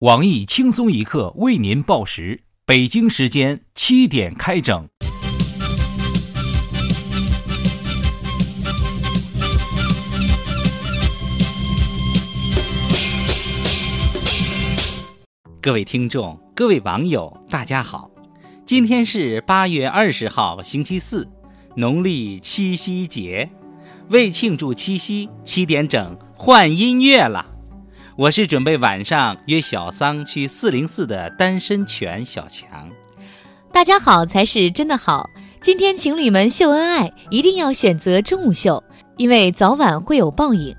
网易轻松一刻为您报时，北京时间七点开整。各位听众，各位网友，大家好！今天是八月二十号，星期四，农历七夕节。为庆祝七夕，七点整换音乐了。我是准备晚上约小桑去四零四的单身犬小强。大家好才是真的好。今天情侣们秀恩爱，一定要选择中午秀，因为早晚会有报应。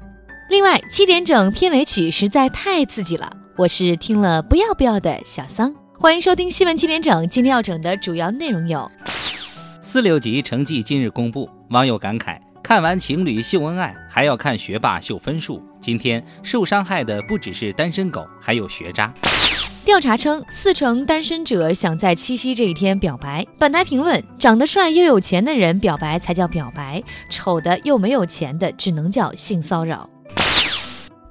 另外，七点整片尾曲实在太刺激了，我是听了不要不要的小桑。欢迎收听新闻七点整，今天要整的主要内容有：四六级成绩今日公布，网友感慨。看完情侣秀恩爱，还要看学霸秀分数。今天受伤害的不只是单身狗，还有学渣。调查称，四成单身者想在七夕这一天表白。本台评论：长得帅又有钱的人表白才叫表白，丑的又没有钱的只能叫性骚扰。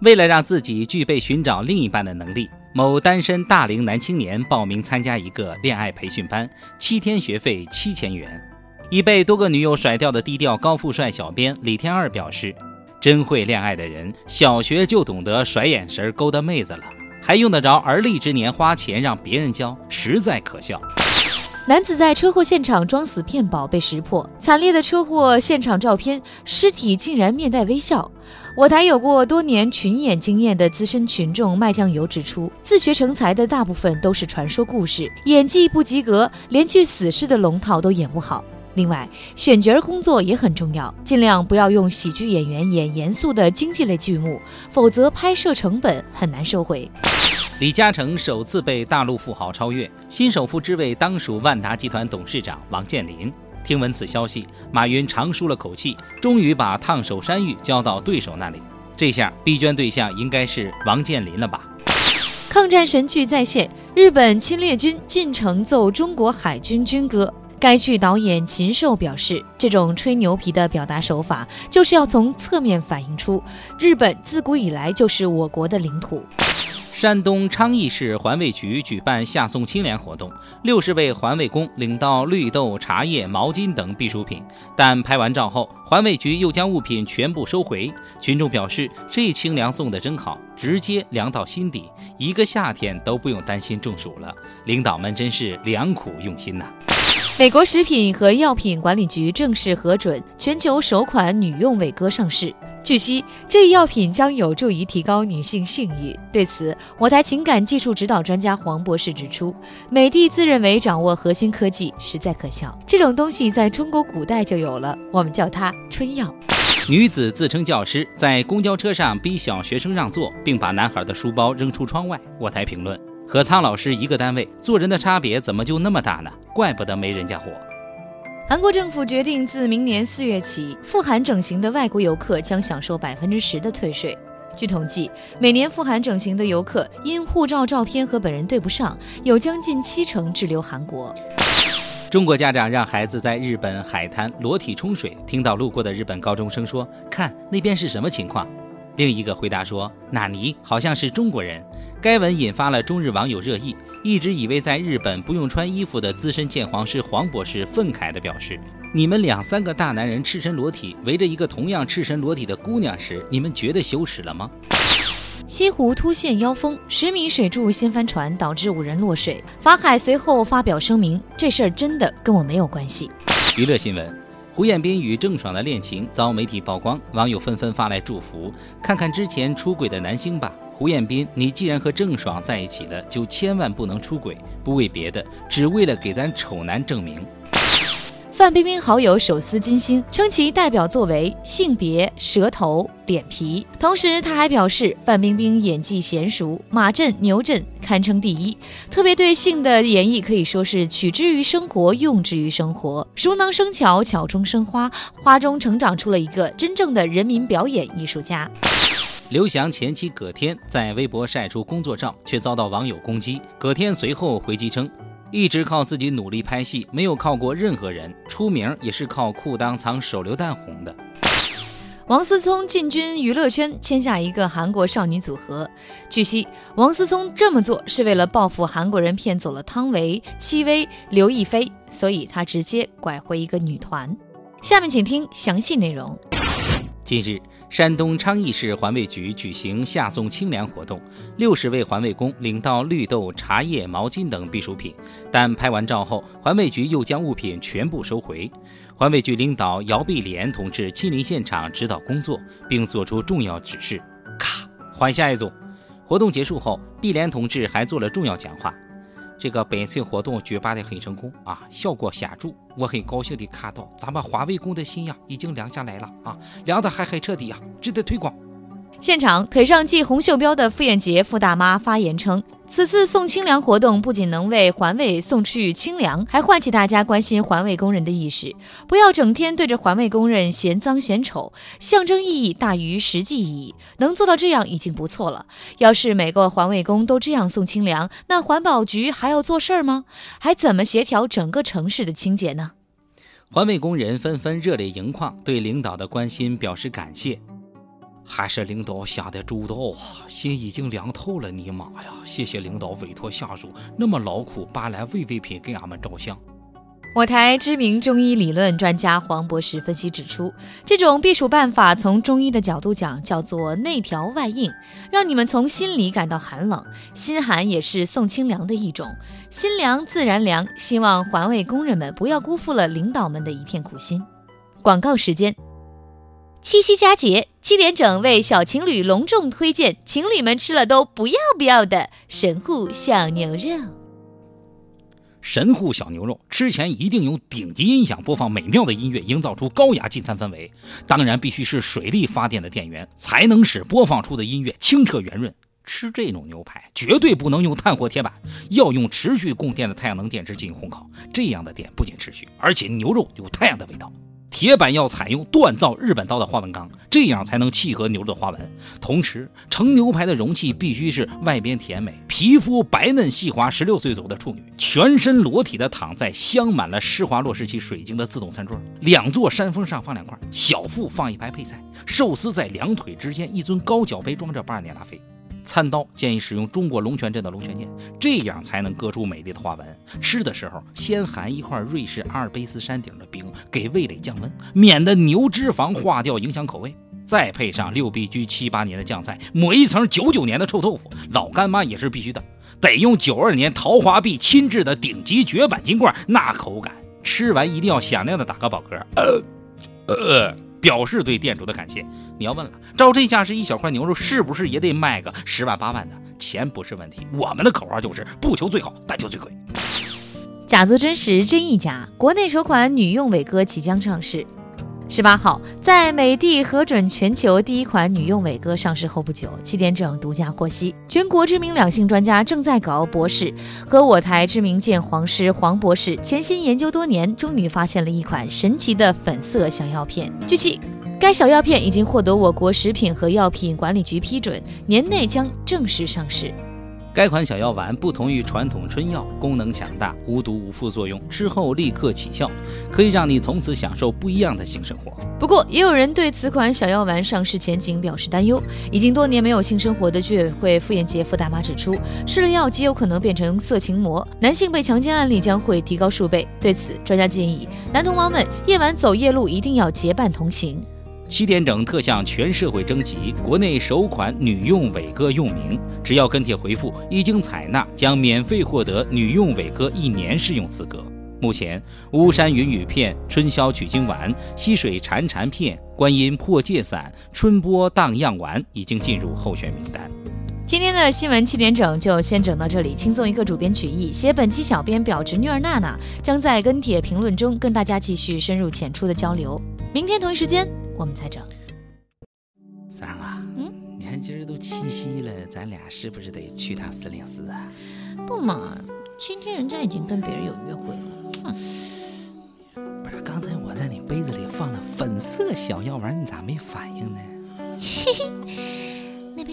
为了让自己具备寻找另一半的能力，某单身大龄男青年报名参加一个恋爱培训班，七天学费七千元。已被多个女友甩掉的低调高富帅小编李天二表示：“真会恋爱的人，小学就懂得甩眼神勾搭妹子了，还用得着而立之年花钱让别人教，实在可笑。”男子在车祸现场装死骗保被识破，惨烈的车祸现场照片，尸体竟然面带微笑。我台有过多年群演经验的资深群众卖酱油指出，自学成才的大部分都是传说故事，演技不及格，连句死尸的龙套都演不好。另外，选角工作也很重要，尽量不要用喜剧演员演严肃的经济类剧目，否则拍摄成本很难收回。李嘉诚首次被大陆富豪超越，新首富之位当属万达集团董事长王健林。听闻此消息，马云长舒了口气，终于把烫手山芋交到对手那里。这下逼捐对象应该是王健林了吧？抗战神剧再现，日本侵略军进城奏中国海军军歌。该剧导演禽兽表示，这种吹牛皮的表达手法，就是要从侧面反映出日本自古以来就是我国的领土。山东昌邑市环卫局举办夏送清凉活动，六十位环卫工领到绿豆、茶叶、毛巾等必需品，但拍完照后，环卫局又将物品全部收回。群众表示，这清凉送的真好，直接凉到心底，一个夏天都不用担心中暑了。领导们真是良苦用心呐！美国食品和药品管理局正式核准全球首款女用伟哥上市。据悉，这一药品将有助于提高女性性欲。对此，我台情感技术指导专家黄博士指出，美帝自认为掌握核心科技，实在可笑。这种东西在中国古代就有了，我们叫它春药。女子自称教师，在公交车上逼小学生让座，并把男孩的书包扔出窗外。我台评论。和苍老师一个单位，做人的差别怎么就那么大呢？怪不得没人家火。韩国政府决定，自明年四月起，赴韩整形的外国游客将享受百分之十的退税。据统计，每年赴韩整形的游客因护照照片和本人对不上，有将近七成滞留韩国。中国家长让孩子在日本海滩裸体冲水，听到路过的日本高中生说：“看那边是什么情况？”另一个回答说：“纳尼？好像是中国人。”该文引发了中日网友热议。一直以为在日本不用穿衣服的资深鉴黄师黄博士愤慨地表示：“你们两三个大男人赤身裸体围着一个同样赤身裸体的姑娘时，你们觉得羞耻了吗？”西湖突现妖风，十米水柱掀翻船，导致五人落水。法海随后发表声明：“这事儿真的跟我没有关系。”娱乐新闻：胡彦斌与郑爽的恋情遭媒体曝光，网友纷纷发来祝福：“看看之前出轨的男星吧。”胡彦斌，你既然和郑爽在一起了，就千万不能出轨，不为别的，只为了给咱丑男证明。范冰冰好友手撕金星，称其代表作为性别、舌头、脸皮。同时，他还表示范冰冰演技娴熟，马震、牛震堪称第一。特别对性的演绎可以说是取之于生活，用之于生活，熟能生巧，巧中生花，花中成长出了一个真正的人民表演艺术家。刘翔前妻葛天在微博晒出工作照，却遭到网友攻击。葛天随后回击称，一直靠自己努力拍戏，没有靠过任何人，出名也是靠裤裆藏手榴弹红的。王思聪进军娱乐圈，签下一个韩国少女组合。据悉，王思聪这么做是为了报复韩国人骗走了汤唯、戚薇、刘亦菲，所以他直接拐回一个女团。下面请听详细内容。近日，山东昌邑市环卫局举行夏送清凉活动，六十位环卫工领到绿豆、茶叶、毛巾等避暑品，但拍完照后，环卫局又将物品全部收回。环卫局领导姚碧莲同志亲临现场指导工作，并作出重要指示。咔，换下一组。活动结束后，碧莲同志还做了重要讲话。这个本次活动举办的很成功啊，效果显著。我很高兴地看到咱们环卫工的心呀，已经凉下来了啊，凉的还很彻底啊，值得推广。现场腿上系红袖标的傅艳杰傅大妈发言称。此次送清凉活动不仅能为环卫送去清凉，还唤起大家关心环卫工人的意识。不要整天对着环卫工人嫌脏嫌丑，象征意义大于实际意义。能做到这样已经不错了。要是每个环卫工都这样送清凉，那环保局还要做事儿吗？还怎么协调整个城市的清洁呢？环卫工人纷纷热泪盈眶，对领导的关心表示感谢。还是领导想的周到啊，心已经凉透了。你妈呀！谢谢领导委托下属那么劳苦搬来慰问品给俺们照相。我台知名中医理论专家黄博士分析指出，这种避暑办法从中医的角度讲叫做内调外应，让你们从心里感到寒冷。心寒也是送清凉的一种，心凉自然凉。希望环卫工人们不要辜负了领导们的一片苦心。广告时间。七夕佳节，七点整为小情侣隆重推荐情侣们吃了都不要不要的神户小牛肉。神户小牛肉吃前一定用顶级音响播放美妙的音乐，营造出高雅进餐氛围。当然，必须是水力发电的电源，才能使播放出的音乐清澈圆润。吃这种牛排绝对不能用炭火铁板，要用持续供电的太阳能电池进行烘烤。这样的电不仅持续，而且牛肉有太阳的味道。铁板要采用锻造日本刀的花纹钢，这样才能契合牛肉的花纹。同时，盛牛排的容器必须是外边甜美、皮肤白嫩细滑、十六岁左右的处女，全身裸体的躺在镶满了施华洛世奇水晶的自动餐桌，两座山峰上放两块，小腹放一排配菜，寿司在两腿之间，一尊高脚杯装着巴尔涅拉菲。餐刀建议使用中国龙泉镇的龙泉剑，这样才能割出美丽的花纹。吃的时候先含一块瑞士阿尔卑斯山顶的冰，给味蕾降温，免得牛脂肪化掉影响口味。再配上六必居七八年的酱菜，抹一层九九年的臭豆腐，老干妈也是必须的。得用九二年陶华碧亲制的顶级绝版金罐，那口感，吃完一定要响亮的打个饱嗝。呃呃。表示对店主的感谢。你要问了，照这价是，一小块牛肉是不是也得卖个十万八万的？钱不是问题，我们的口号就是不求最好，但求最贵。假作真实，真亦假。国内首款女用伟哥即将上市。十八号，在美的核准全球第一款女用伟哥上市后不久，七点整独家获悉，全国知名两性专家正在搞博士和我台知名鉴黄师黄博士潜心研究多年，终于发现了一款神奇的粉色小药片。据悉，该小药片已经获得我国食品和药品管理局批准，年内将正式上市。该款小药丸不同于传统春药，功能强大，无毒无副作用，吃后立刻起效，可以让你从此享受不一样的性生活。不过，也有人对此款小药丸上市前景表示担忧。已经多年没有性生活的居委会妇炎洁傅大妈指出，吃了药极有可能变成色情魔，男性被强奸案例将会提高数倍。对此，专家建议男同胞们夜晚走夜路一定要结伴同行。七点整特向全社会征集国内首款女用伟哥用名，只要跟帖回复“一经采纳”，将免费获得女用伟哥一年试用资格。目前，巫山云雨片、春宵取经丸、溪水潺潺片、观音破戒散、春波荡漾丸已经进入候选名单。今天的新闻七点整就先整到这里，轻松一个主编曲艺，写本期小编表侄女儿娜娜将在跟帖评论中跟大家继续深入浅出的交流。明天同一时间。我们才整。三儿啊，嗯，你看今儿都七夕了，咱俩是不是得去趟四零四啊？不嘛，今天人家已经跟别人有约会了。哼，不是，刚才我在你杯子里放了粉色小药丸，你咋没反应呢？嘿嘿，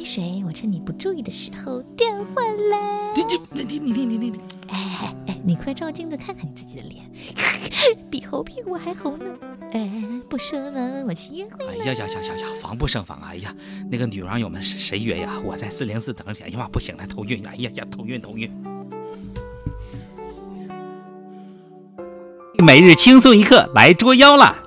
水我趁你不注意的时候调换了。这这，你你你你你你。哎哎哎，你快照镜子看看你自己的脸，比猴屁股还红呢。哎，不说了，我去约会了。哎呀呀呀呀呀，防不胜防啊！哎呀，那个女网友们是谁约呀？我在四零四等着。哎呀妈，不行了，头晕！哎呀呀，头晕头晕。每日轻松一刻来捉妖了！